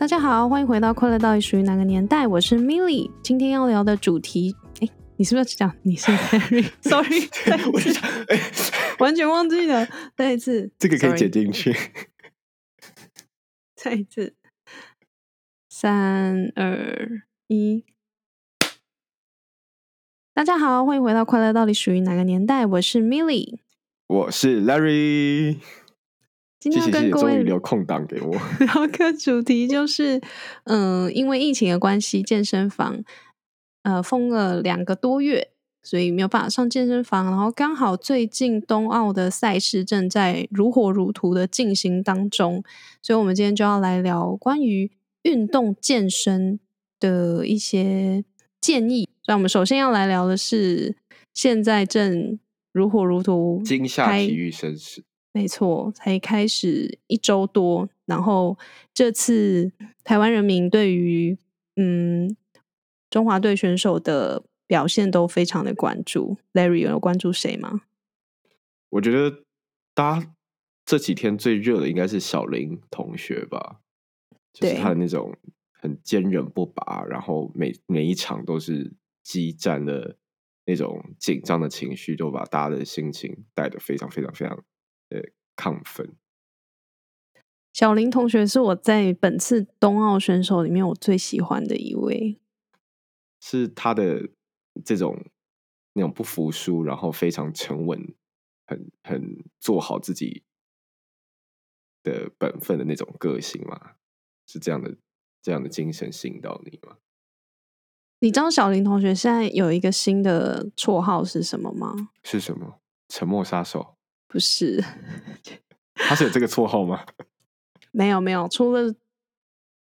大家好，欢迎回到《快乐到底属于哪个年代》，我是 Milly。今天要聊的主题，哎，你是不是要讲你是 Larry？Sorry，我是想，哎，完全忘记了。再一次，这个可以剪进去。再一次，三二一。大家好，欢迎回到《快乐到底属于哪个年代》，我是 Milly，我是 Larry。今天跟各位留空档给我 聊个主题，就是嗯，因为疫情的关系，健身房呃封了两个多月，所以没有办法上健身房。然后刚好最近冬奥的赛事正在如火如荼的进行当中，所以我们今天就要来聊关于运动健身的一些建议。那我们首先要来聊的是现在正如火如荼惊吓体育盛事。没错，才开始一周多，然后这次台湾人民对于嗯中华队选手的表现都非常的关注。Larry 有关注谁吗？我觉得大家这几天最热的应该是小林同学吧，就是他的那种很坚韧不拔，然后每每一场都是激战的那种紧张的情绪，都把大家的心情带得非常非常非常。呃，亢奋。小林同学是我在本次冬奥选手里面我最喜欢的一位，是他的这种那种不服输，然后非常沉稳，很很做好自己的本分的那种个性嘛？是这样的，这样的精神吸引到你吗？你知道小林同学现在有一个新的绰号是什么吗？是什么？沉默杀手。不是，他是有这个绰号吗？没有没有，除了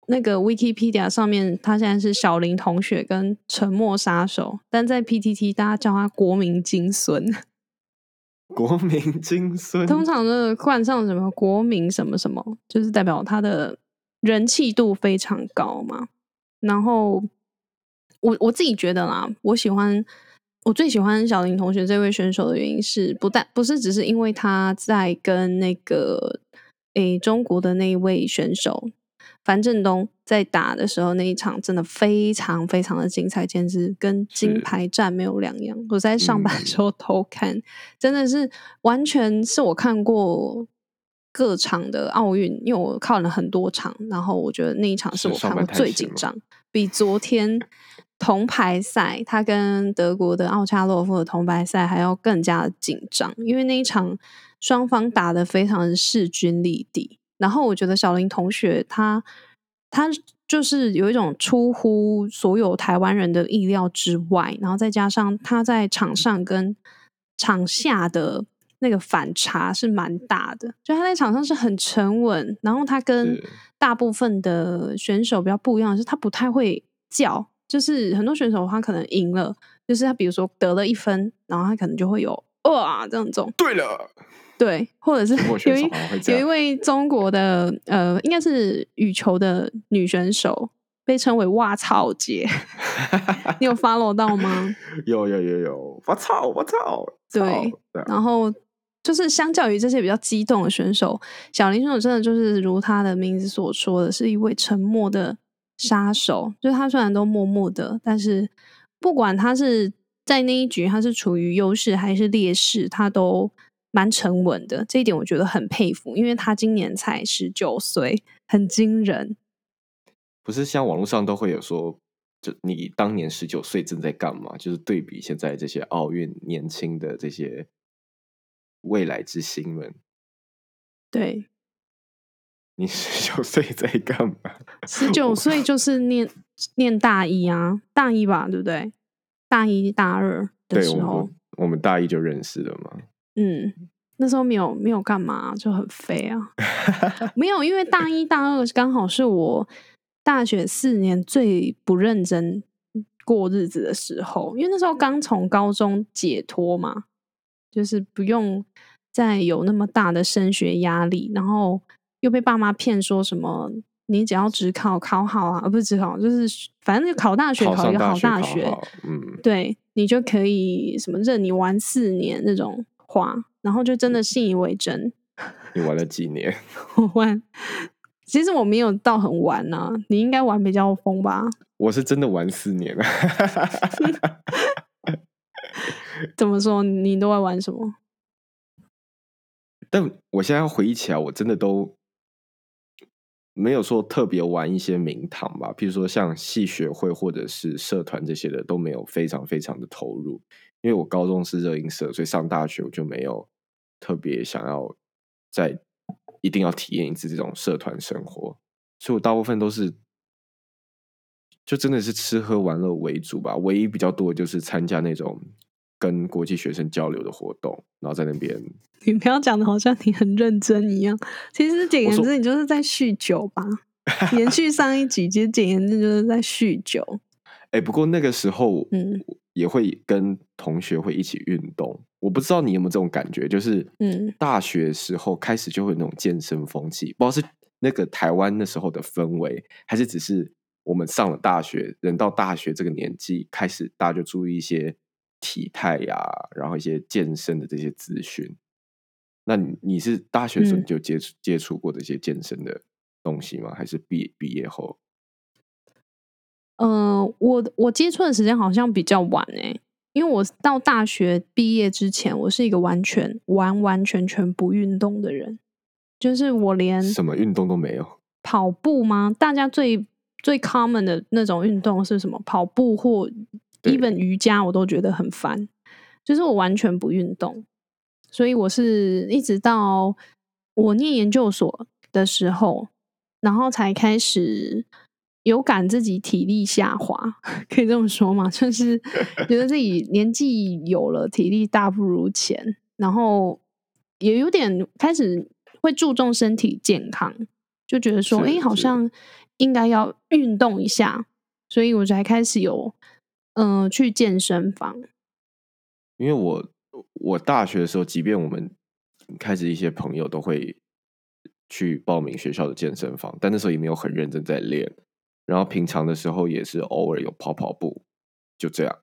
那个 Wikipedia 上面，他现在是小林同学跟沉默杀手，但在 PTT 大家叫他国民金孙。国民金孙，通常的冠上什么国民什么什么，就是代表他的人气度非常高嘛。然后我我自己觉得啦，我喜欢。我最喜欢小林同学这位选手的原因是，不但不是只是因为他在跟那个诶中国的那一位选手樊振东在打的时候那一场真的非常非常的精彩，简直跟金牌战没有两样。我在上班的时候偷看，真的是完全是我看过各场的奥运，因为我看了很多场，然后我觉得那一场是我看过最紧张，比昨天。铜牌赛，他跟德国的奥恰洛夫的铜牌赛还要更加紧张，因为那一场双方打的非常的势均力敌。然后我觉得小林同学他他就是有一种出乎所有台湾人的意料之外，然后再加上他在场上跟场下的那个反差是蛮大的，就他在场上是很沉稳，然后他跟大部分的选手比较不一样的是，他不太会叫。就是很多选手他可能赢了，就是他比如说得了一分，然后他可能就会有哇这样种。对了，对，或者是有一有一位中国的呃，应该是羽球的女选手，被称为“哇操姐 ”，你有 follow 到吗？有有有有，我操我操！对，然后就是相较于这些比较激动的选手，小林选手真的就是如他的名字所说的是一位沉默的。杀手就是他，虽然都默默的，但是不管他是在那一局他是处于优势还是劣势，他都蛮沉稳的。这一点我觉得很佩服，因为他今年才十九岁，很惊人。不是像网络上都会有说，就你当年十九岁正在干嘛？就是对比现在这些奥运年轻的这些未来之星们。对。你十九岁在干嘛？十九岁就是念念大一啊，大一吧，对不对？大一大二的时候，我们大一就认识了嘛。嗯，那时候没有没有干嘛，就很废啊。没有，因为大一大二刚好是我大学四年最不认真过日子的时候，因为那时候刚从高中解脱嘛，就是不用再有那么大的升学压力，然后又被爸妈骗说什么你只要只考考好啊，不是只考，就是反正就考大学，考一个好大学，嗯，对你就可以什么任你玩四年那种话，然后就真的信以为真。你玩了几年？我玩，其实我没有到很玩呐，你应该玩比较疯吧？我是真的玩四年了。怎么说？你都在玩什么？但我现在要回忆起来，我真的都没有说特别玩一些名堂吧。譬如说像系学会或者是社团这些的，都没有非常非常的投入。因为我高中是热音社，所以上大学我就没有特别想要在一定要体验一次这种社团生活，所以我大部分都是。就真的是吃喝玩乐为主吧，唯一比较多的就是参加那种跟国际学生交流的活动，然后在那边。你不要讲的好像你很认真一样，其实简言之，你就是在酗酒吧。延续上一集，其实简言之就是在酗酒。哎，不过那个时候，嗯，也会跟同学会一起运动。我不知道你有没有这种感觉，就是嗯，大学时候开始就会有那种健身风气，不知道是那个台湾那时候的氛围，还是只是。我们上了大学，人到大学这个年纪，开始大家就注意一些体态呀，然后一些健身的这些资讯。那你你是大学时就接触接触过这些健身的东西吗？还是毕毕业后？嗯，我我接触的时间好像比较晚诶，因为我到大学毕业之前，我是一个完全完完全全不运动的人，就是我连什么运动都没有。跑步吗？大家最。最 common 的那种运动是什么？跑步或 even 瑜伽，我都觉得很烦。就是我完全不运动，所以我是一直到我念研究所的时候，然后才开始有感自己体力下滑，可以这么说吗？就是觉得自己年纪有了，体力大不如前，然后也有点开始会注重身体健康，就觉得说，哎，好像。应该要运动一下，所以我才开始有嗯去健身房。因为我我大学的时候，即便我们开始一些朋友都会去报名学校的健身房，但那时候也没有很认真在练。然后平常的时候也是偶尔有跑跑步，就这样。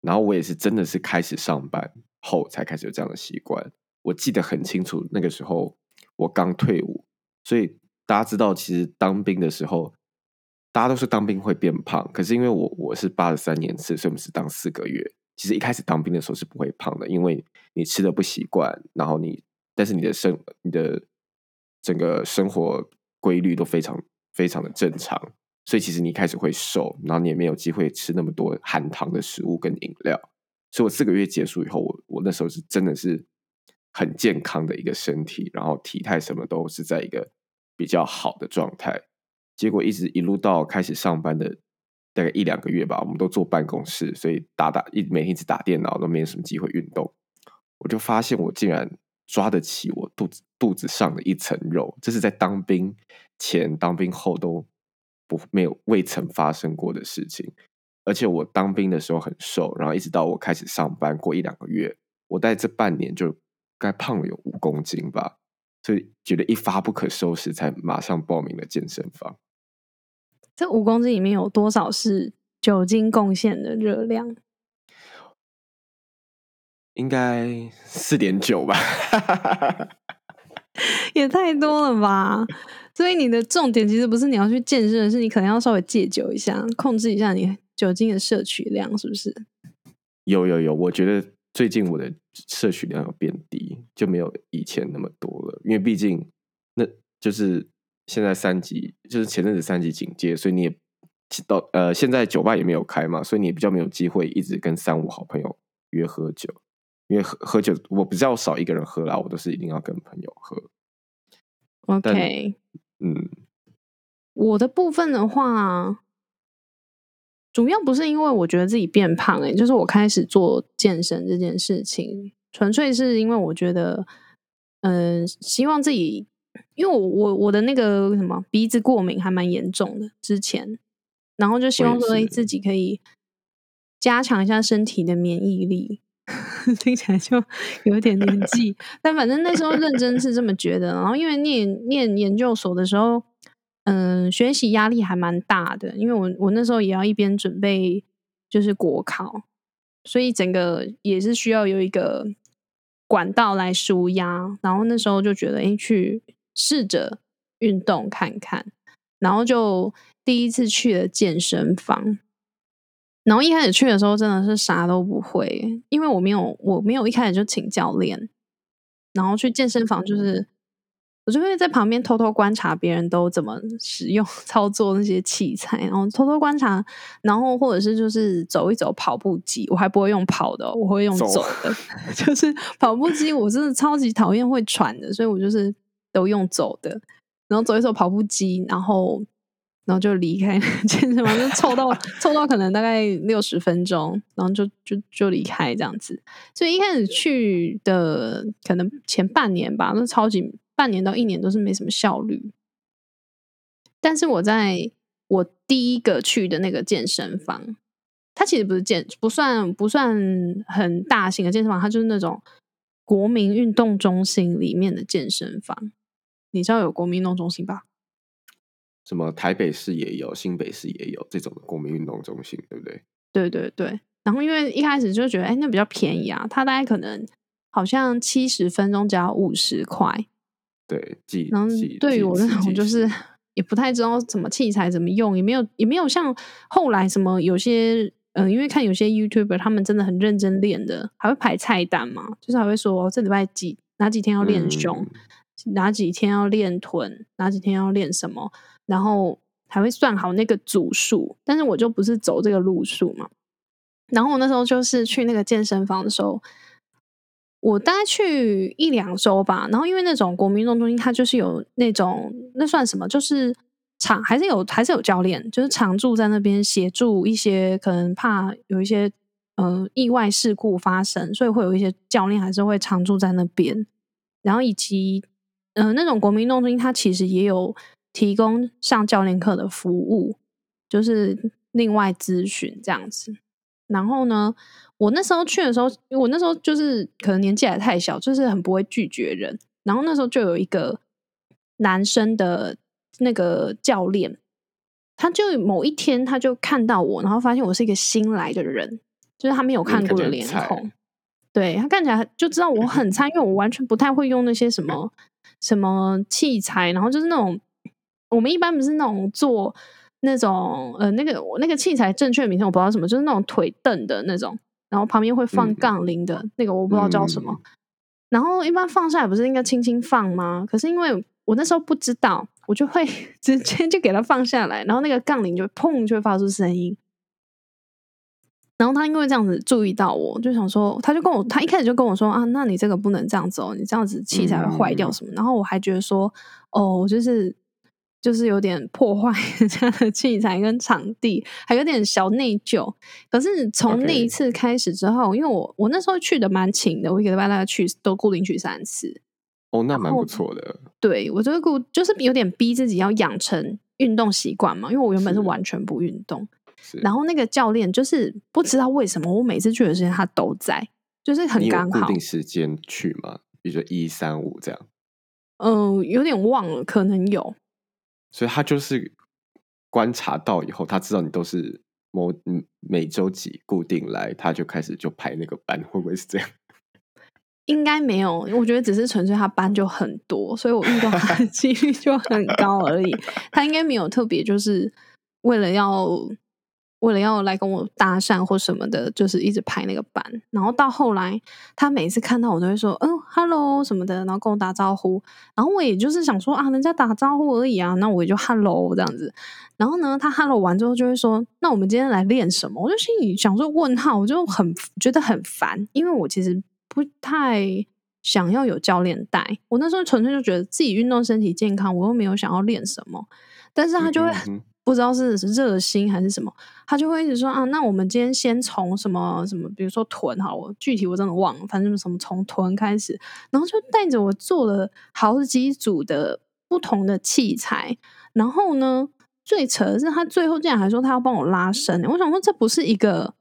然后我也是真的是开始上班后才开始有这样的习惯。我记得很清楚，那个时候我刚退伍，所以。大家知道，其实当兵的时候，大家都是当兵会变胖。可是因为我我是八十三年次，所以我们是当四个月。其实一开始当兵的时候是不会胖的，因为你吃的不习惯，然后你但是你的生你的整个生活规律都非常非常的正常，所以其实你一开始会瘦，然后你也没有机会吃那么多含糖的食物跟饮料。所以我四个月结束以后，我我那时候是真的是很健康的一个身体，然后体态什么都是在一个。比较好的状态，结果一直一路到开始上班的大概一两个月吧，我们都坐办公室，所以打打一每天一直打电脑，都没什么机会运动。我就发现我竟然抓得起我肚子肚子上的一层肉，这是在当兵前、当兵后都不没有未曾发生过的事情。而且我当兵的时候很瘦，然后一直到我开始上班过一两个月，我在这半年就该胖了有五公斤吧。所以觉得一发不可收拾，才马上报名了健身房。这五公斤里面有多少是酒精贡献的热量？应该四点九吧，也太多了吧！所以你的重点其实不是你要去健身，是你可能要稍微戒酒一下，控制一下你酒精的摄取量，是不是？有有有，我觉得。最近我的摄取量有变低，就没有以前那么多了。因为毕竟，那就是现在三级，就是前阵子三级警戒，所以你也到呃，现在酒吧也没有开嘛，所以你也比较没有机会一直跟三五好朋友约喝酒。因为喝喝酒，我比较少一个人喝啦，我都是一定要跟朋友喝。OK，嗯，我的部分的话。主要不是因为我觉得自己变胖哎，就是我开始做健身这件事情，纯粹是因为我觉得，嗯，希望自己，因为我我我的那个什么鼻子过敏还蛮严重的之前，然后就希望说自己可以加强一下身体的免疫力。听起来就有点年纪，但反正那时候认真是这么觉得。然后因为念念研究所的时候，嗯，学习压力还蛮大的，因为我我那时候也要一边准备就是国考，所以整个也是需要有一个管道来舒压。然后那时候就觉得，哎，去试着运动看看，然后就第一次去了健身房。然后一开始去的时候真的是啥都不会，因为我没有我没有一开始就请教练，然后去健身房就是我就会在旁边偷偷观察别人都怎么使用 操作那些器材，然后偷偷观察，然后或者是就是走一走跑步机，我还不会用跑的，我会用走的，就是跑步机我真的超级讨厌会喘的，所以我就是都用走的，然后走一走跑步机，然后。然后就离开健身房，就凑到 凑到可能大概六十分钟，然后就就就离开这样子。所以一开始去的可能前半年吧，那超级半年到一年都是没什么效率。但是我在我第一个去的那个健身房，它其实不是健不算不算很大型的健身房，它就是那种国民运动中心里面的健身房。你知道有国民运动中心吧？什么台北市也有，新北市也有这种国民运动中心，对不对？对对对。然后因为一开始就觉得，哎，那比较便宜啊，它大概可能好像七十分钟只要五十块。对，几然后对于我那种就是也不太知道怎么器材怎么用，也没有也没有像后来什么有些嗯，因为看有些 YouTuber 他们真的很认真练的，还会排菜单嘛，就是还会说这礼拜几哪几天要练胸，哪几天要练臀，哪几天要练什么。然后还会算好那个组数，但是我就不是走这个路数嘛。然后我那时候就是去那个健身房的时候，我大概去一两周吧。然后因为那种国民运动中心，它就是有那种那算什么，就是常还是有还是有教练，就是常驻在那边协助一些可能怕有一些呃意外事故发生，所以会有一些教练还是会常驻在那边。然后以及嗯那种国民运动中心，它其实也有。提供上教练课的服务，就是另外咨询这样子。然后呢，我那时候去的时候，我那时候就是可能年纪还太小，就是很不会拒绝人。然后那时候就有一个男生的那个教练，他就某一天他就看到我，然后发现我是一个新来的人，就是他没有看过的脸孔。对他看起来就知道我很菜，因为我完全不太会用那些什么什么器材，然后就是那种。我们一般不是那种做那种呃那个我那个器材正确名称我不知道什么，就是那种腿凳的那种，然后旁边会放杠铃的那个我不知道叫什么。然后一般放下来不是应该轻轻放吗？可是因为我那时候不知道，我就会 直接就给它放下来，然后那个杠铃就砰就会发出声音。然后他因为这样子注意到我，就想说，他就跟我他一开始就跟我说啊，那你这个不能这样子哦，你这样子器材会坏掉什么。然后我还觉得说，哦，就是。就是有点破坏 人家的器材跟场地，还有点小内疚。可是从那一次开始之后，因为我我那时候去的蛮勤的，我一个礼拜大概去都固定去三次。哦，那蛮不错的。对我就是固就是有点逼自己要养成运动习惯嘛，因为我原本是完全不运动。然后那个教练就是不知道为什么，我每次去的时间他都在，就是很刚好。固定时间去嘛，比如说一三五这样。嗯，有点忘了，可能有。所以他就是观察到以后，他知道你都是某每周几固定来，他就开始就排那个班，会不会是这样？应该没有，我觉得只是纯粹他班就很多，所以我遇到他的 几率就很高而已。他应该没有特别就是为了要。为了要来跟我搭讪或什么的，就是一直排那个班。然后到后来，他每次看到我都会说：“嗯，hello 什么的。”然后跟我打招呼。然后我也就是想说啊，人家打招呼而已啊，那我也就 hello 这样子。然后呢，他 hello 完之后就会说：“那我们今天来练什么？”我就心里想说问号，我就很觉得很烦，因为我其实不太想要有教练带。我那时候纯粹就觉得自己运动身体健康，我又没有想要练什么。但是他就会。不知道是热心还是什么，他就会一直说啊，那我们今天先从什么什么，比如说臀好，我具体我真的忘了，反正什么从臀开始，然后就带着我做了好几组的不同的器材，然后呢，最扯的是他最后竟然还说他要帮我拉伸，我想说这不是一个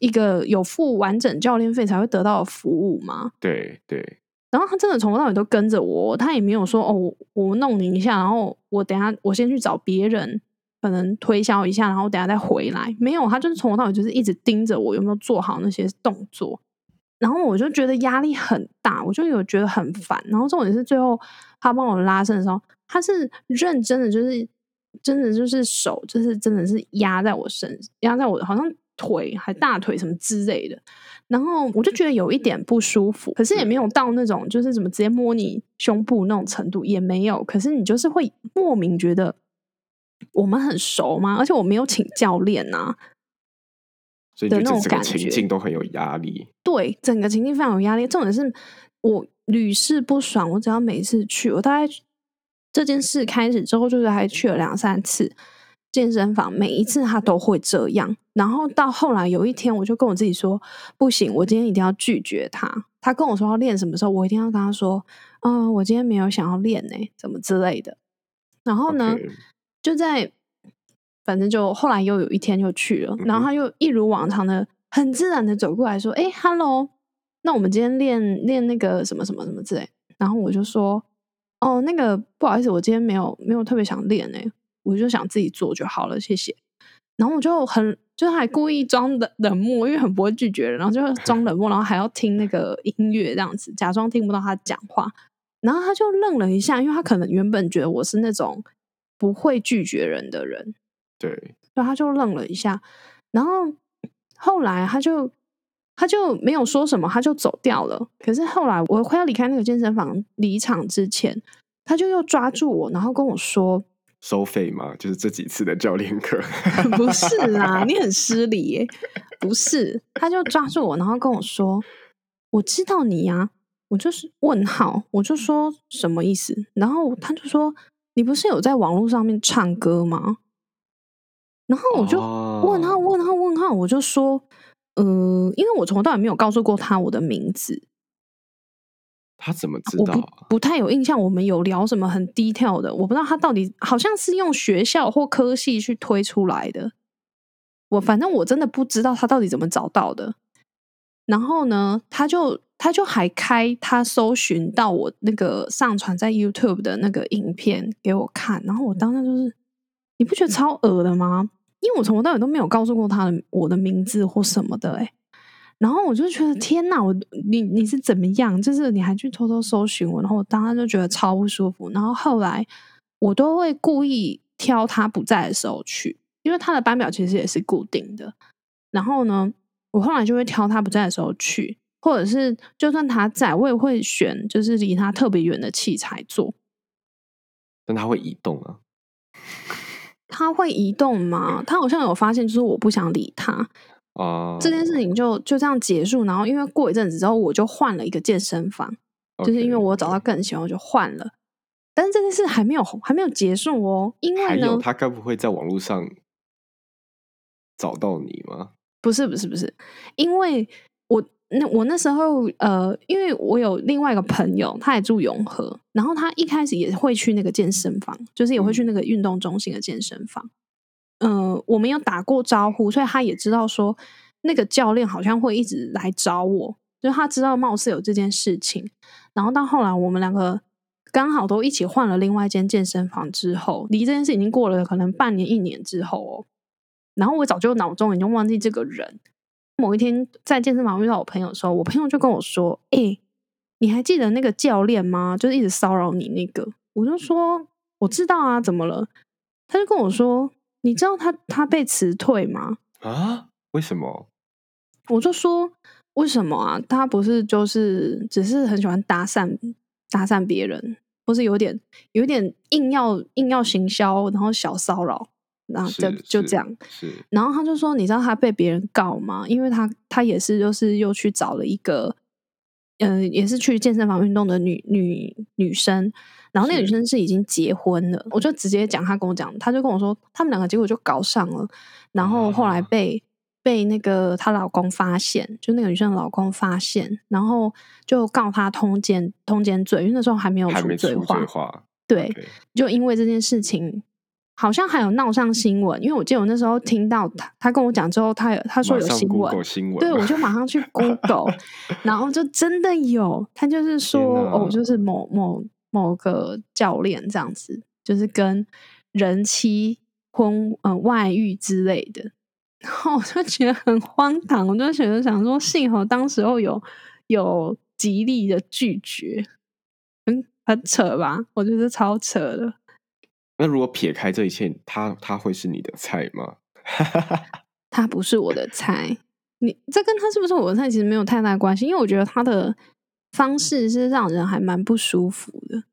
一个有付完整教练费才会得到的服务吗？对对。然后他真的从头到尾都跟着我，他也没有说哦，我弄你一下，然后我等下我先去找别人，可能推销一下，然后等下再回来。没有，他就是从头到尾就是一直盯着我有没有做好那些动作。然后我就觉得压力很大，我就有觉得很烦。然后重点是最后他帮我拉伸的时候，他是认真的，就是真的就是手，就是真的是压在我身，压在我好像腿还大腿什么之类的。然后我就觉得有一点不舒服，可是也没有到那种就是怎么直接摸你胸部那种程度，也没有。可是你就是会莫名觉得我们很熟吗？而且我没有请教练呐，所以那种感觉情境都很有压力。对，整个情境非常有压力。重点是我屡试不爽，我只要每次去，我大概这件事开始之后，就是还去了两三次。健身房每一次他都会这样，然后到后来有一天，我就跟我自己说：“不行，我今天一定要拒绝他。”他跟我说要练什么时候，我一定要跟他说：“嗯，我今天没有想要练呢，怎么之类的。”然后呢，就在反正就后来又有一天就去了，然后他又一如往常的很自然的走过来说：“哎，hello，那我们今天练练那个什么什么什么之类。”然后我就说：“哦，那个不好意思，我今天没有没有特别想练呢。”我就想自己做就好了，谢谢。然后我就很，就还故意装冷冷漠，因为很不会拒绝人，然后就 装冷漠，然后还要听那个音乐这样子，假装听不到他讲话。然后他就愣了一下，因为他可能原本觉得我是那种不会拒绝人的人，对，所以他就愣了一下。然后后来他就他就没有说什么，他就走掉了。可是后来我快要离开那个健身房离场之前，他就又抓住我，然后跟我说。收费吗？就是这几次的教练课？不是啦，你 很失礼耶。不是，他就抓住我，然后跟我说：“我知道你呀。”我就是问号，我就说什么意思？然后他就说：“你不是有在网络上面唱歌吗？”然后我就问号问号问号，我就说：“呃，因为我从头到尾没有告诉过他我的名字。”他怎么知道？不不太有印象。我们有聊什么很低调的？我不知道他到底好像是用学校或科系去推出来的。我反正我真的不知道他到底怎么找到的。然后呢，他就他就还开他搜寻到我那个上传在 YouTube 的那个影片给我看。然后我当时就是，你不觉得超恶的吗？因为我从头到尾都没有告诉过他的我的名字或什么的，哎。然后我就觉得天哪，我你你是怎么样？就是你还去偷偷搜寻我，然后我当时就觉得超不舒服。然后后来我都会故意挑他不在的时候去，因为他的班表其实也是固定的。然后呢，我后来就会挑他不在的时候去，或者是就算他在，我也会选就是离他特别远的器材做。但他会移动啊？他会移动吗？他好像有发现，就是我不想理他。哦，这件事情就就这样结束。然后因为过一阵子之后，我就换了一个健身房，就是因为我找到更喜欢，我就换了。但是这件事还没有还没有结束哦，因为呢，他该不会在网络上找到你吗？不是不是不是，因为我那我那时候呃，因为我有另外一个朋友，他也住永和，然后他一开始也会去那个健身房，就是也会去那个运动中心的健身房。嗯，我们有打过招呼，所以他也知道说那个教练好像会一直来找我，就他知道貌似有这件事情。然后到后来，我们两个刚好都一起换了另外一间健身房之后，离这件事已经过了可能半年一年之后哦。然后我早就脑中已经忘记这个人。某一天在健身房遇到我朋友的时候，我朋友就跟我说：“哎，你还记得那个教练吗？就是一直骚扰你那个。”我就说：“我知道啊，怎么了？”他就跟我说。你知道他他被辞退吗？啊？为什么？我就说为什么啊？他不是就是只是很喜欢搭讪搭讪别人，或是有点有点硬要硬要行销，然后小骚扰，然后就就这样。然后他就说，你知道他被别人告吗？因为他他也是就是又去找了一个，嗯，也是去健身房运动的女女女生。然后那个女生是已经结婚了，我就直接讲，他跟我讲，他就跟我说，他们两个结果就搞上了，然后后来被被那个她老公发现，就那个女生的老公发现，然后就告她通奸通奸罪，因为那时候还没有出罪化，对，就因为这件事情，好像还有闹上新闻，因为我记得我那时候听到他，他跟我讲之后，他有他说有新闻，新闻，对我就马上去 Google，然后就真的有，他就是说哦，就是某某某个教练这样子，就是跟人妻婚呃外遇之类的，然后我就觉得很荒唐，我就觉得想说，幸好当时候有有极力的拒绝，很很扯吧？我觉得超扯的。那如果撇开这一切，他他会是你的菜吗？他不是我的菜，你这跟他是不是我的菜其实没有太大关系，因为我觉得他的方式是让人还蛮不舒服的，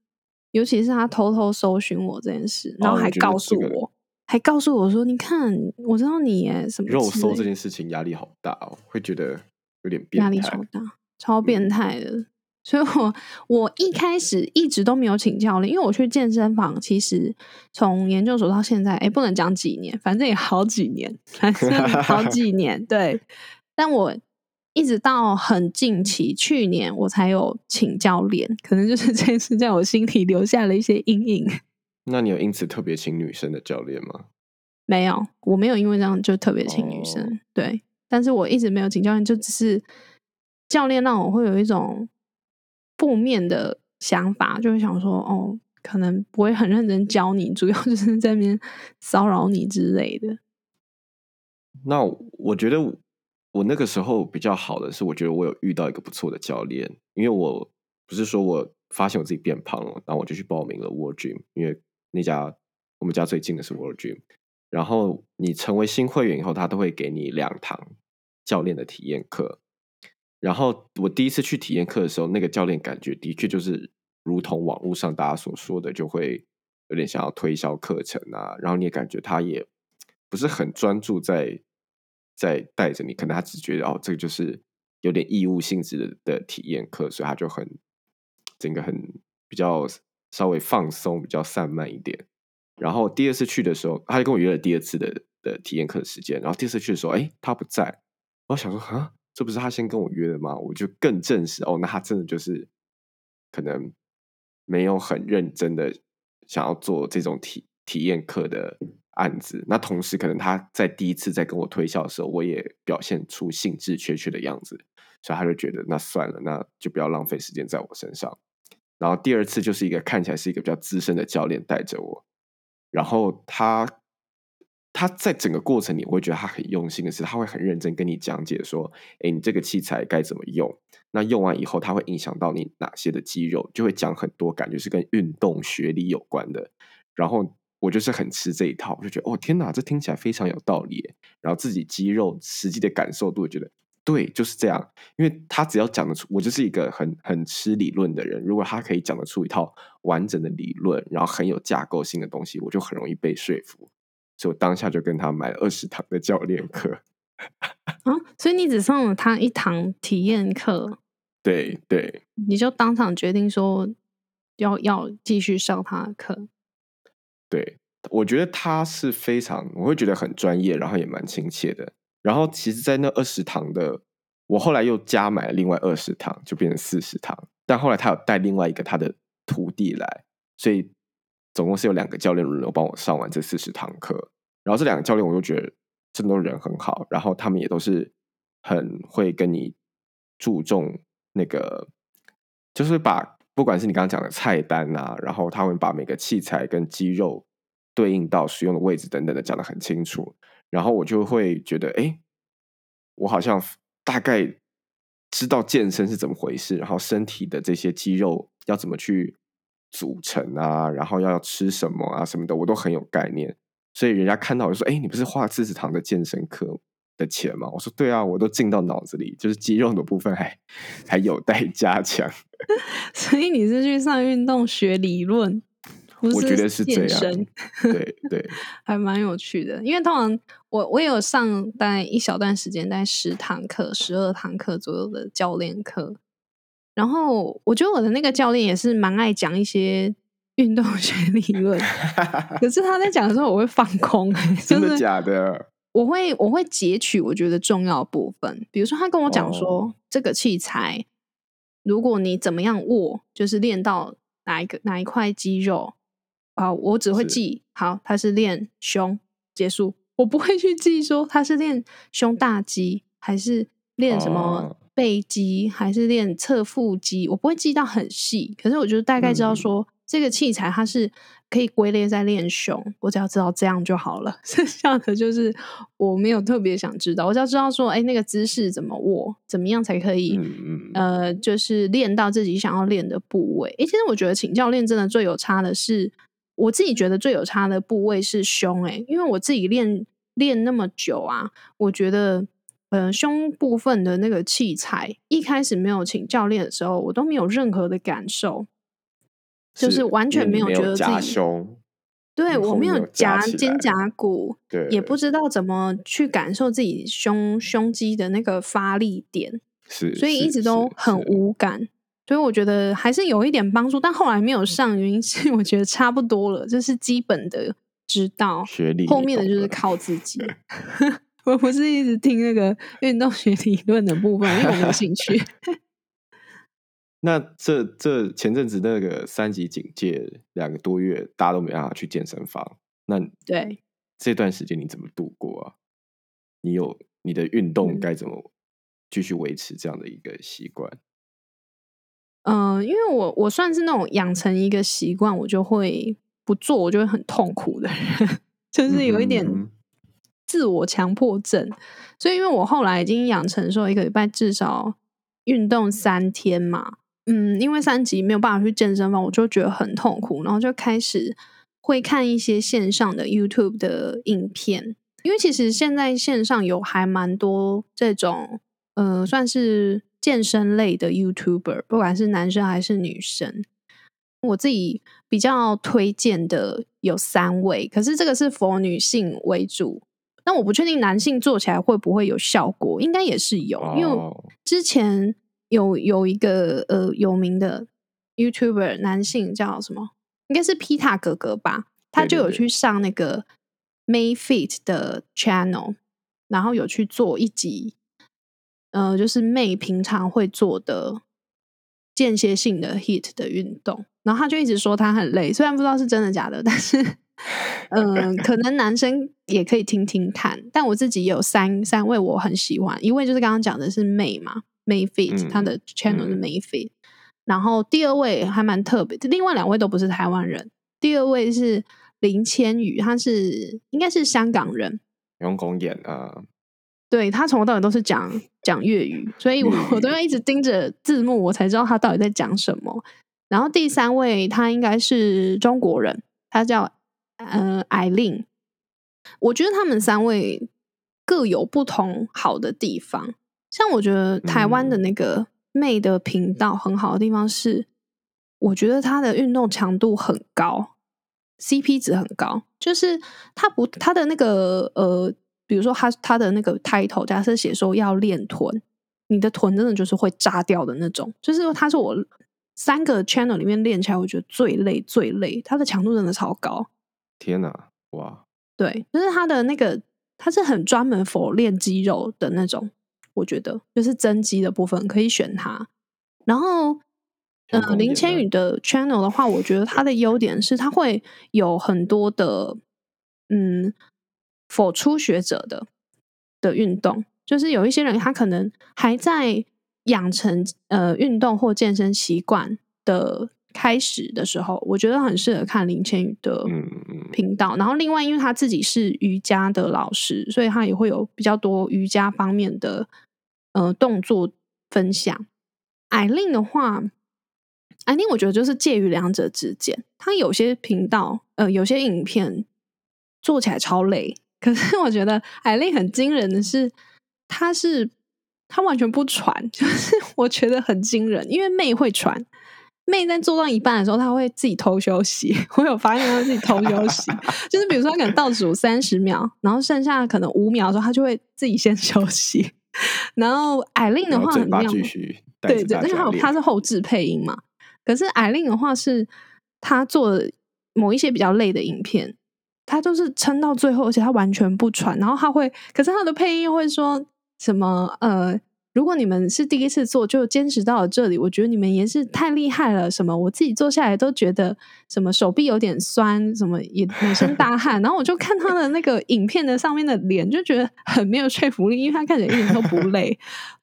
尤其是他偷偷搜寻我这件事，然后还告诉我，还告诉我说：“你看，我知道你什么肉搜这件事情压力好大哦，会觉得有点压力超大，超变态的。”所以，我我一开始一直都没有请教练，因为我去健身房，其实从研究所到现在，哎，不能讲几年，反正也好几年，反正好几 年。对，但我一直到很近期，去年我才有请教练，可能就是这件事在我心里留下了一些阴影。那你有因此特别请女生的教练吗？没有，我没有因为这样就特别请女生。对，但是我一直没有请教练，就只是教练让我会有一种。负面的想法就会想说，哦，可能不会很认真教你，主要就是 在那边骚扰你之类的。那我觉得我那个时候比较好的是，我觉得我有遇到一个不错的教练，因为我不是说我发现我自己变胖了，然后我就去报名了 World Gym，因为那家我们家最近的是 World Gym。然后你成为新会员以后，他都会给你两堂教练的体验课。然后我第一次去体验课的时候，那个教练感觉的确就是如同网络上大家所说的，就会有点想要推销课程啊。然后你也感觉他也不是很专注在在带着你，可能他只觉得哦，这个就是有点义务性质的的体验课，所以他就很整个很比较稍微放松，比较散漫一点。然后第二次去的时候，他就跟我约了第二次的的体验课的时间。然后第二次去的时候，哎，他不在，我想说啊。这不是他先跟我约的吗？我就更证实哦，那他真的就是可能没有很认真的想要做这种体体验课的案子。那同时，可能他在第一次在跟我推销的时候，我也表现出兴致缺缺的样子，所以他就觉得那算了，那就不要浪费时间在我身上。然后第二次就是一个看起来是一个比较资深的教练带着我，然后他。他在整个过程你会觉得他很用心的是，他会很认真跟你讲解说：“哎，你这个器材该怎么用？那用完以后，它会影响到你哪些的肌肉？”就会讲很多，感觉是跟运动学理有关的。然后我就是很吃这一套，我就觉得哦，天哪，这听起来非常有道理。然后自己肌肉实际的感受度，觉得对，就是这样。因为他只要讲得出，我就是一个很很吃理论的人。如果他可以讲得出一套完整的理论，然后很有架构性的东西，我就很容易被说服。所以我当下就跟他买了二十堂的教练课。啊，所以你只上了他一堂体验课？对对。你就当场决定说要要继续上他的课？对，我觉得他是非常，我会觉得很专业，然后也蛮亲切的。然后其实，在那二十堂的，我后来又加买了另外二十堂，就变成四十堂。但后来他有带另外一个他的徒弟来，所以。总共是有两个教练轮流帮我上完这四十堂课，然后这两个教练我就觉得真的人很好，然后他们也都是很会跟你注重那个，就是把不管是你刚刚讲的菜单啊，然后他会把每个器材跟肌肉对应到使用的位置等等的讲的很清楚，然后我就会觉得，哎，我好像大概知道健身是怎么回事，然后身体的这些肌肉要怎么去。组成啊，然后要吃什么啊，什么的，我都很有概念。所以人家看到我就说：“哎，你不是花四十堂的健身课的钱吗？”我说：“对啊，我都进到脑子里，就是肌肉的部分还还有待加强。” 所以你是去上运动学理论？我觉得是这样。对对，还蛮有趣的。因为通常我我有上大概一小段时间，大概十堂课、十二堂课左右的教练课。然后我觉得我的那个教练也是蛮爱讲一些运动学理论，可是他在讲的时候我会放空，真的假的？我会我会截取我觉得重要部分，比如说他跟我讲说这个器材，如果你怎么样握，就是练到哪一个哪一块肌肉，啊，我只会记好他是练胸结束，我不会去记说他是练胸大肌还是练什么背肌还是练侧腹肌，我不会记到很细。可是我就大概知道说这个器材它是。可以归类在练胸，我只要知道这样就好了。剩下的就是我没有特别想知道，我只要知道说，哎，那个姿势怎么握，怎么样才可以，呃，就是练到自己想要练的部位。哎，其实我觉得请教练真的最有差的是，我自己觉得最有差的部位是胸。哎，因为我自己练练那么久啊，我觉得，呃，胸部分的那个器材一开始没有请教练的时候，我都没有任何的感受。就是完全没有觉得自己胸，对我没有夹肩胛骨，对，也不知道怎么去感受自己胸胸肌的那个发力点，是，所以一直都很无感。所以我觉得还是有一点帮助，但后来没有上，原因是我觉得差不多了，这是基本的知道，学历后面的就是靠自己。我不是一直听那个运动学理论的部分，因为我没有兴趣。那这这前阵子那个三级警戒两个多月，大家都没办法去健身房。那对这段时间你怎么度过啊？你有你的运动该怎么继续维持这样的一个习惯？嗯，因为我我算是那种养成一个习惯，我就会不做，我就会很痛苦的人，就是有一点自我强迫症。所以，因为我后来已经养成说一个礼拜至少运动三天嘛。嗯，因为三级没有办法去健身房，我就觉得很痛苦，然后就开始会看一些线上的 YouTube 的影片。因为其实现在线上有还蛮多这种，呃，算是健身类的 YouTuber，不管是男生还是女生。我自己比较推荐的有三位，可是这个是佛女性为主，那我不确定男性做起来会不会有效果，应该也是有，因为之前。有有一个呃有名的 YouTuber 男性叫什么？应该是皮塔哥哥吧？他就有去上那个 Mayfit 的 channel，然后有去做一集，呃，就是 May 平常会做的间歇性的 hit 的运动。然后他就一直说他很累，虽然不知道是真的假的，但是 嗯，可能男生也可以听听看。但我自己有三三位我很喜欢，一位就是刚刚讲的是 May 嘛。Mayfit，他的 channel 是 Mayfit，然后第二位还蛮特别，另外两位都不是台湾人。第二位是林千羽，他是应该是香港人，用公演啊。对他从头到尾都是讲讲粤语，所以我我都要一直盯着字幕，我才知道他到底在讲什么。然后第三位他应该是中国人，他叫呃艾琳。我觉得他们三位各有不同好的地方。像我觉得台湾的那个妹的频道很好的地方是，我觉得他的运动强度很高，CP 值很高。就是他不他的那个呃，比如说他他的那个 title，假设写说要练臀，你的臀真的就是会炸掉的那种。就是他是我三个 channel 里面练起来，我觉得最累最累，他的强度真的超高。天哪，哇！对，就是他的那个，他是很专门 for 练肌肉的那种。我觉得就是增肌的部分可以选它，然后，呃，林千羽的 channel 的话，我觉得它的优点是它会有很多的，嗯，否初学者的的运动，就是有一些人他可能还在养成呃运动或健身习惯的开始的时候，我觉得很适合看林千羽的频道。然后，另外因为他自己是瑜伽的老师，所以他也会有比较多瑜伽方面的。呃，动作分享，艾琳的话，艾琳我觉得就是介于两者之间。他有些频道，呃，有些影片做起来超累，可是我觉得艾琳很惊人的是，他是他完全不喘，就是我觉得很惊人。因为妹会喘，妹在做到一半的时候，她会自己偷休息。我有发现她自己偷休息，就是比如说他可能倒数三十秒，然后剩下可能五秒的时候，她就会自己先 休息。然后艾琳的话很妙，对对，因为他他是后置配音嘛。可是艾琳的话是，她做某一些比较累的影片，她就是撑到最后，而且她完全不喘。然后她会，可是她的配音会说什么？呃，如果你们是第一次做就坚持到了这里，我觉得你们也是太厉害了。什么？我自己做下来都觉得什么手臂有点酸，什么也满身大汗。然后我就看他的那个影片的上面的脸，就觉得很没有说服力，因为他看起来一点都不累。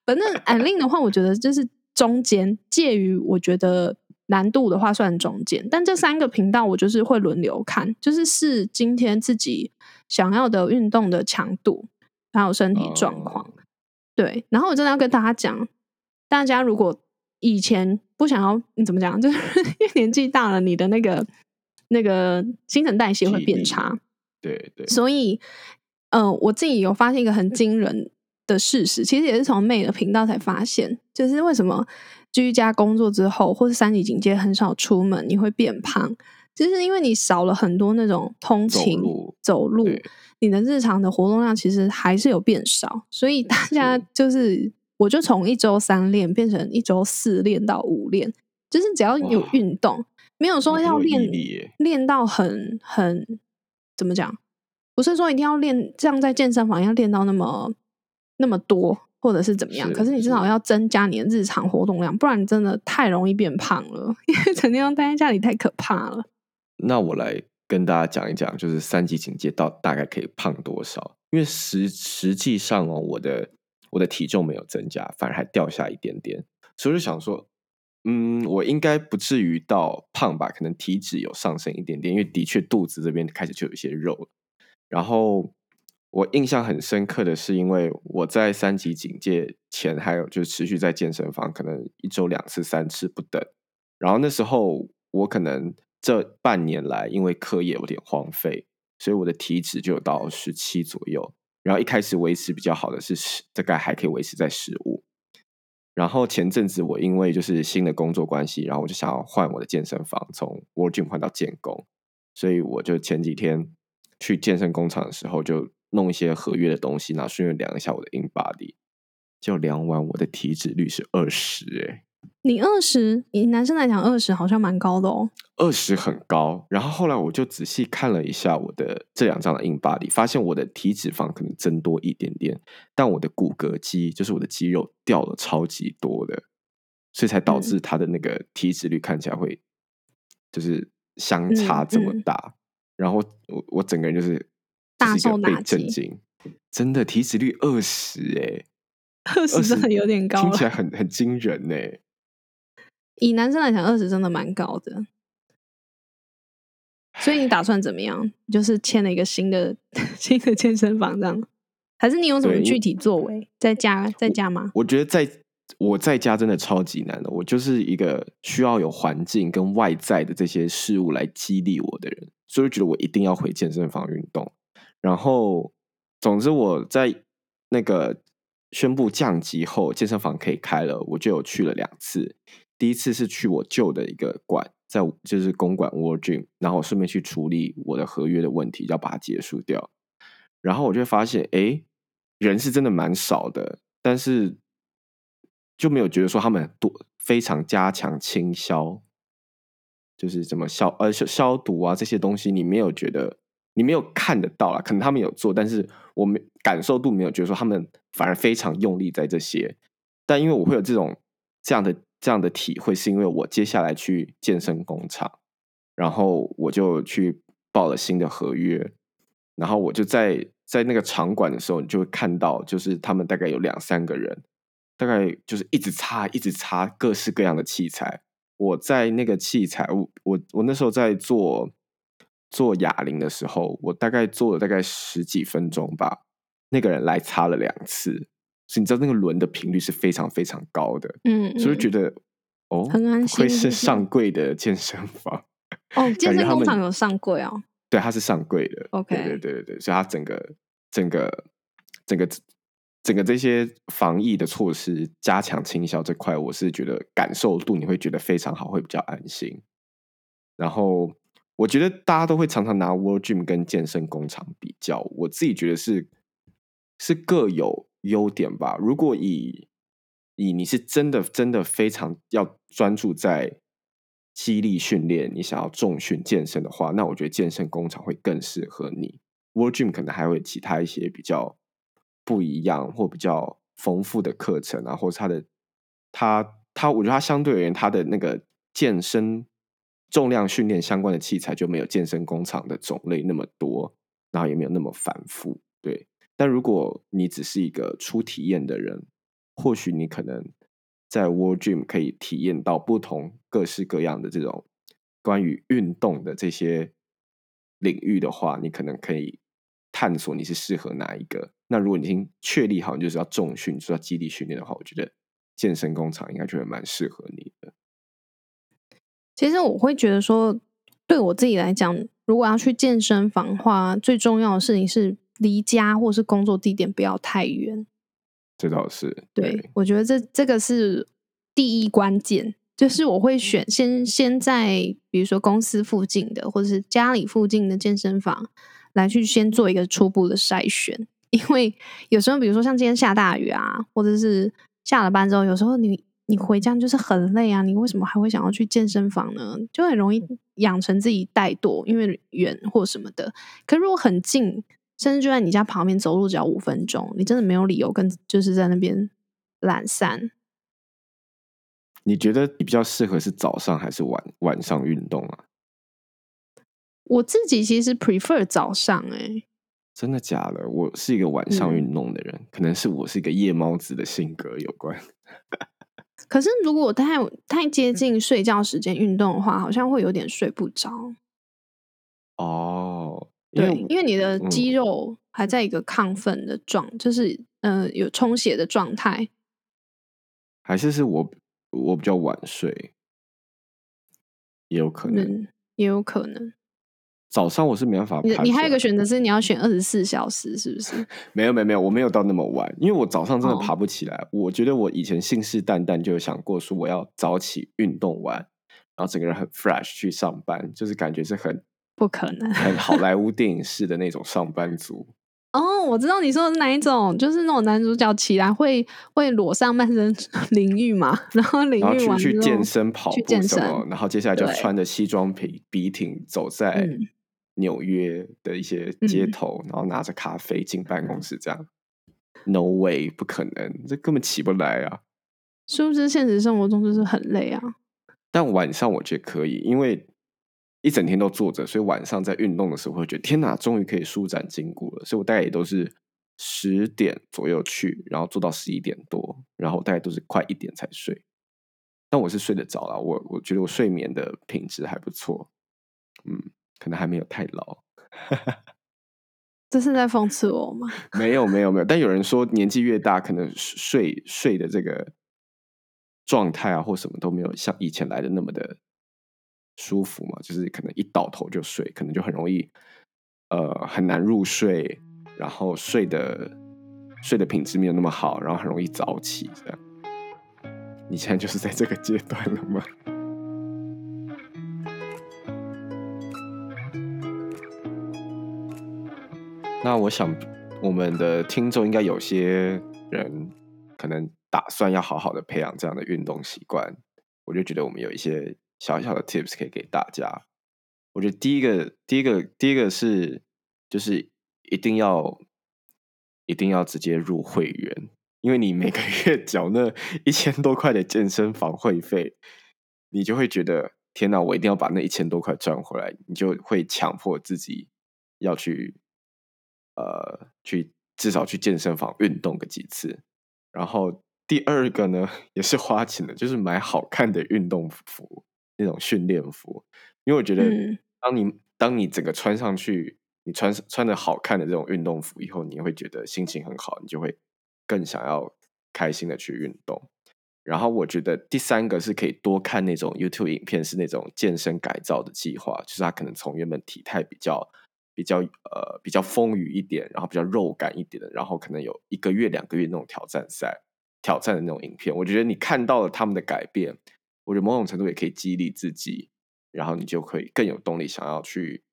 反正艾令的话，我觉得就是中间介于，我觉得难度的话算中间。但这三个频道我就是会轮流看，就是是今天自己想要的运动的强度还有身体状况。对，然后我真的要跟大家讲，大家如果以前不想要，你怎么讲？就是因为年纪大了，你的那个那个新陈代谢会变差。对对。所以，呃，我自己有发现一个很惊人的事实，其实也是从妹的频道才发现，就是为什么居家工作之后，或是三级警戒很少出门，你会变胖，就是因为你少了很多那种通勤走路。你的日常的活动量其实还是有变少，所以大家就是，我就从一周三练变成一周四练到五练，就是只要有运动，没有说要练练到很很怎么讲，不是说一定要练，这样在健身房要练到那么那么多，或者是怎么样，可是你至少要增加你的日常活动量，不然真的太容易变胖了，因为整天要待在家里太可怕了。那我来。跟大家讲一讲，就是三级警戒到大概可以胖多少？因为实实际上哦，我的我的体重没有增加，反而还掉下一点点，所以就想说，嗯，我应该不至于到胖吧？可能体脂有上升一点点，因为的确肚子这边开始就有一些肉。然后我印象很深刻的是，因为我在三级警戒前，还有就持续在健身房，可能一周两次、三次不等。然后那时候我可能。这半年来，因为课业有点荒废，所以我的体脂就到十七左右。然后一开始维持比较好的是十，大概还可以维持在十五。然后前阵子我因为就是新的工作关系，然后我就想要换我的健身房，从 w o r d Gym 换到建工，所以我就前几天去健身工厂的时候，就弄一些合约的东西，然后顺便量一下我的 In Body，就量完我的体脂率是二十，哎。你二十，以男生来讲，二十好像蛮高的哦。二十很高，然后后来我就仔细看了一下我的这两张的硬巴里，发现我的体脂肪可能增多一点点，但我的骨骼肌，就是我的肌肉掉了超级多的，所以才导致他的那个体脂率看起来会就是相差这么大。然后我我整个人就是大受被震惊，真的体脂率二十哎，二十真的有点高，听起来很很惊人哎。以男生来讲，二十真的蛮高的，所以你打算怎么样？就是签了一个新的 新的健身房这样，还是你有什么具体作为？在家在家吗？我觉得在我在家真的超级难的，我就是一个需要有环境跟外在的这些事物来激励我的人，所以觉得我一定要回健身房运动。然后，总之我在那个宣布降级后，健身房可以开了，我就有去了两次。第一次是去我旧的一个馆，在就是公馆 World Gym，然后顺便去处理我的合约的问题，要把它结束掉。然后我就发现，哎，人是真的蛮少的，但是就没有觉得说他们多非常加强清消，就是怎么消呃消消毒啊这些东西，你没有觉得你没有看得到啦，可能他们有做，但是我们感受度没有觉得说他们反而非常用力在这些。但因为我会有这种这样的。这样的体会是因为我接下来去健身工厂，然后我就去报了新的合约，然后我就在在那个场馆的时候，你就会看到，就是他们大概有两三个人，大概就是一直擦，一直擦各式各样的器材。我在那个器材，我我我那时候在做做哑铃的时候，我大概做了大概十几分钟吧，那个人来擦了两次。所以你知道那个轮的频率是非常非常高的，嗯，所以觉得哦，很安心，会是上柜的健身房哦，健身工厂有上柜哦，对，它是上柜的，OK，对对对对对，所以它整个整个整个整个这些防疫的措施加强倾销这块，我是觉得感受度你会觉得非常好，会比较安心。然后我觉得大家都会常常拿 World Gym 跟健身工厂比较，我自己觉得是是各有。优点吧。如果以以你是真的真的非常要专注在激励训练，你想要重训健身的话，那我觉得健身工厂会更适合你。World Gym 可能还会其他一些比较不一样或比较丰富的课程啊，或者他的他他，我觉得他相对而言，他的那个健身重量训练相关的器材就没有健身工厂的种类那么多，然后也没有那么繁复。对，但如果你只是一个初体验的人，或许你可能在 World Gym 可以体验到不同各式各样的这种关于运动的这些领域的话，你可能可以探索你是适合哪一个。那如果你已经确立好你，就是要重训，就是要基地训练的话，我觉得健身工厂应该就会蛮适合你的。其实我会觉得说，对我自己来讲，如果要去健身房的话，最重要的事情是离家或是工作地点不要太远。这倒是，对我觉得这这个是第一关键，就是我会选先先在比如说公司附近的或者是家里附近的健身房来去先做一个初步的筛选，因为有时候比如说像今天下大雨啊，或者是下了班之后，有时候你。你回家就是很累啊，你为什么还会想要去健身房呢？就很容易养成自己怠惰，因为远或什么的。可如果很近，甚至就在你家旁边，走路只要五分钟，你真的没有理由跟就是在那边懒散。你觉得你比较适合是早上还是晚晚上运动啊？我自己其实 prefer 早上，哎，真的假的？我是一个晚上运动的人，可能是我是一个夜猫子的性格有关。可是，如果我太太接近睡觉时间运动的话，好像会有点睡不着。哦，对，因为你的肌肉还在一个亢奋的状，就是嗯，有充血的状态。还是是我我比较晚睡，也有可能，也有可能。早上我是没办法。你你还有一个选择是你要选二十四小时，是不是？没有没有没有，我没有到那么晚，因为我早上真的爬不起来。我觉得我以前信誓旦旦就有想过说我要早起运动完，然后整个人很 fresh 去上班，就是感觉是很不可能，很好莱坞电影式的那种上班族。哦，我知道你说的是哪一种，就是那种男主角起来会会裸上半身淋浴嘛，然后淋浴完去健身跑步什么，然后接下来就穿着西装皮笔挺走在。纽约的一些街头，然后拿着咖啡进办公室，这样，No way，不可能，这根本起不来啊！是不是现实生活中就是很累啊？但晚上我觉得可以，因为一整天都坐着，所以晚上在运动的时候会觉得天哪，终于可以舒展筋骨了。所以我大概也都是十点左右去，然后做到十一点多，然后大概都是快一点才睡。但我是睡得着了，我我觉得我睡眠的品质还不错，嗯。可能还没有太老，这是在讽刺我吗？没有没有没有，但有人说年纪越大，可能睡睡的这个状态啊，或什么都没有像以前来的那么的舒服嘛，就是可能一倒头就睡，可能就很容易呃很难入睡，然后睡的睡的品质没有那么好，然后很容易早起这样。你现在就是在这个阶段了吗？那我想，我们的听众应该有些人可能打算要好好的培养这样的运动习惯。我就觉得我们有一些小小的 tips 可以给大家。我觉得第一个，第一个，第一个是，就是一定要一定要直接入会员，因为你每个月 缴那一千多块的健身房会费，你就会觉得天哪，我一定要把那一千多块赚回来，你就会强迫自己要去。呃，去至少去健身房运动个几次，然后第二个呢，也是花钱的，就是买好看的运动服，那种训练服，因为我觉得，当你当你整个穿上去，你穿穿的好看的这种运动服以后，你会觉得心情很好，你就会更想要开心的去运动。然后我觉得第三个是可以多看那种 YouTube 影片，是那种健身改造的计划，就是他可能从原本体态比较。比较呃比较丰腴一点，然后比较肉感一点的，然后可能有一个月两个月那种挑战赛挑战的那种影片，我觉得你看到了他们的改变，我觉得某种程度也可以激励自己，然后你就可以更有动力想要去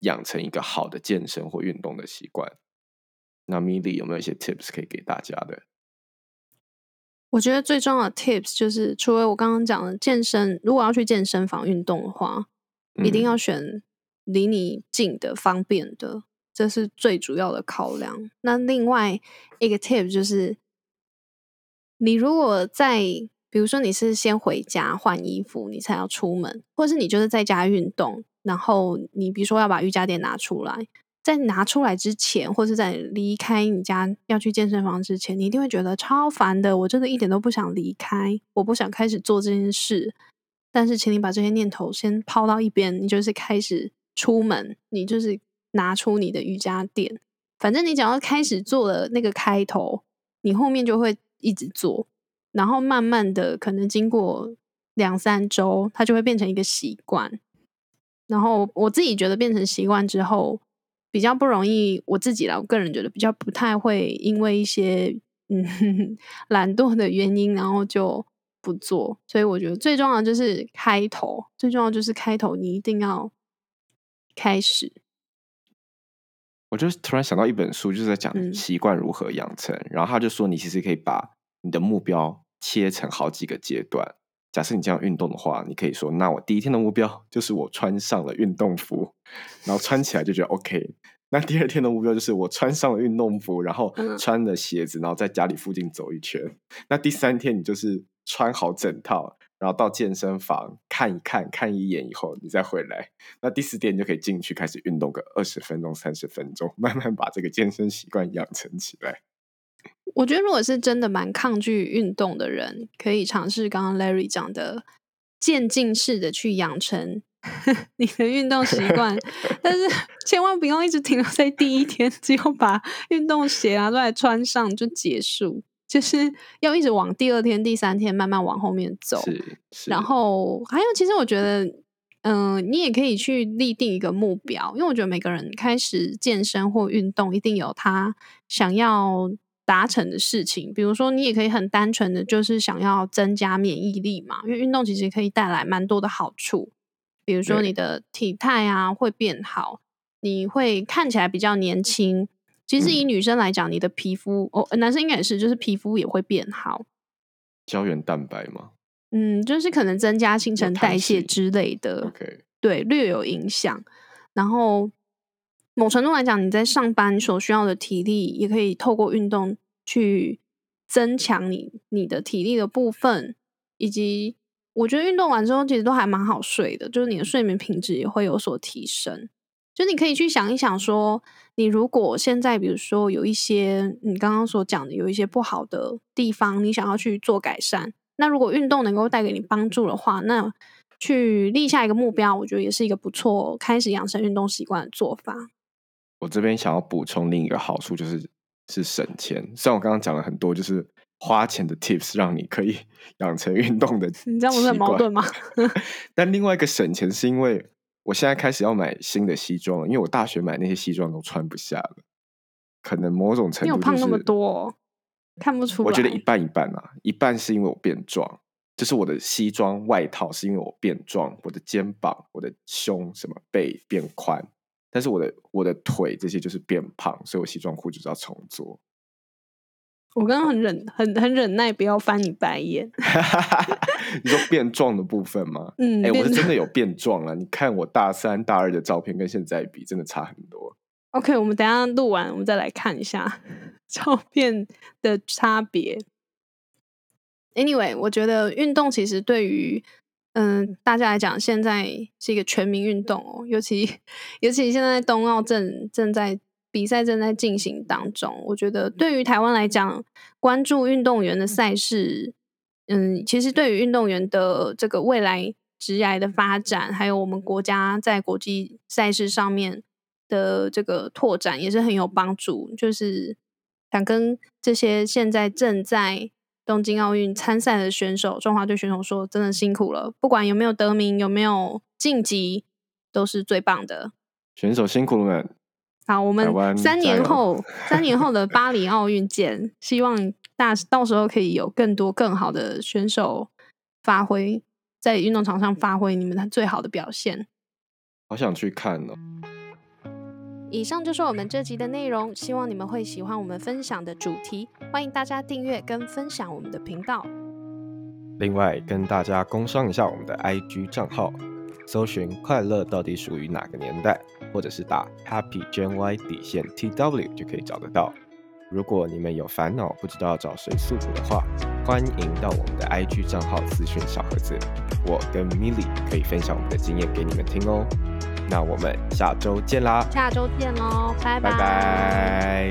养成一个好的健身或运动的习惯。那米莉有没有一些 tips 可以给大家的？我觉得最重要的 tips 就是，除了我刚刚讲的健身，如果要去健身房运动的话，一定要选。离你近的、方便的，这是最主要的考量。那另外一个 tip 就是，你如果在，比如说你是先回家换衣服，你才要出门，或是你就是在家运动，然后你比如说要把瑜伽垫拿出来，在拿出来之前，或是在离开你家要去健身房之前，你一定会觉得超烦的，我真的一点都不想离开，我不想开始做这件事。但是，请你把这些念头先抛到一边，你就是开始出门，你就是拿出你的瑜伽垫。反正你只要开始做了那个开头，你后面就会一直做，然后慢慢的，可能经过两三周，它就会变成一个习惯。然后我自己觉得变成习惯之后，比较不容易。我自己啦，我个人觉得比较不太会因为一些嗯 懒惰的原因，然后就。不做，所以我觉得最重要的就是开头，最重要就是开头，你一定要开始。我就突然想到一本书，就是在讲习惯如何养成，然后他就说，你其实可以把你的目标切成好几个阶段。假设你这样运动的话，你可以说，那我第一天的目标就是我穿上了运动服，然后穿起来就觉得 OK。那第二天的目标就是我穿上了运动服，然后穿了鞋子，然后在家里附近走一圈。那第三天你就是。穿好整套，然后到健身房看一看，看一眼以后，你再回来。那第四天你就可以进去开始运动个二十分钟、三十分钟，慢慢把这个健身习惯养成起来。我觉得，如果是真的蛮抗拒运动的人，可以尝试刚刚 Larry 讲的渐进式的去养成 你的运动习惯，但是 千万不用一直停留在第一天，只有把运动鞋拿出来穿上就结束。就是要一直往第二天、第三天慢慢往后面走，然后还有，其实我觉得，嗯，你也可以去立定一个目标，因为我觉得每个人开始健身或运动，一定有他想要达成的事情。比如说，你也可以很单纯的就是想要增加免疫力嘛，因为运动其实可以带来蛮多的好处，比如说你的体态啊会变好，你会看起来比较年轻。其实以女生来讲，你的皮肤哦，男生应该也是，就是皮肤也会变好。胶原蛋白吗？嗯，就是可能增加新陈代谢之类的。OK，对，略有影响。然后某程度来讲，你在上班所需要的体力，也可以透过运动去增强你你的体力的部分。以及我觉得运动完之后，其实都还蛮好睡的，就是你的睡眠品质也会有所提升。就你可以去想一想，说你如果现在比如说有一些你刚刚所讲的有一些不好的地方，你想要去做改善，那如果运动能够带给你帮助的话，那去立下一个目标，我觉得也是一个不错开始养成运动习惯的做法。我这边想要补充另一个好处，就是是省钱。虽然我刚刚讲了很多，就是花钱的 tips，让你可以 养成运动的，你这样不是很矛盾吗？但另外一个省钱是因为。我现在开始要买新的西装了，因为我大学买那些西装都穿不下了。可能某种程度，你有胖那么多，看不出。我觉得一半一半啊，一半是因为我变壮，就是我的西装外套是因为我变壮，我的肩膀、我的胸、什么背变宽，但是我的我的腿这些就是变胖，所以我西装裤就是要重做。我刚刚很忍，很很忍耐，不要翻你白眼。你说变壮的部分吗？嗯，哎，我是真的有变壮了。你看我大三、大二的照片跟现在比，真的差很多。OK，我们等下录完，我们再来看一下 照片的差别。Anyway，我觉得运动其实对于嗯大家来讲，现在是一个全民运动哦，尤其尤其现在冬奥正正在。比赛正在进行当中，我觉得对于台湾来讲，关注运动员的赛事，嗯，其实对于运动员的这个未来职业的发展，还有我们国家在国际赛事上面的这个拓展，也是很有帮助。就是想跟这些现在正在东京奥运参赛的选手，中华队选手说，真的辛苦了，不管有没有得名，有没有晋级，都是最棒的。选手辛苦了们。好，我们三年后，三年后的巴黎奥运见。希望大到时候可以有更多更好的选手发挥在运动场上发挥你们的最好的表现。好想去看哦！以上就是我们这集的内容，希望你们会喜欢我们分享的主题，欢迎大家订阅跟分享我们的频道。另外，跟大家工商一下我们的 IG 账号，搜寻“快乐到底属于哪个年代”，或者是打 “Happy Gen Y 底线 TW” 就可以找得到。如果你们有烦恼不知道找谁诉苦的话，欢迎到我们的 IG 账号咨询小盒子，我跟 Milly 可以分享我们的经验给你们听哦。那我们下周见啦。下周见喽拜拜。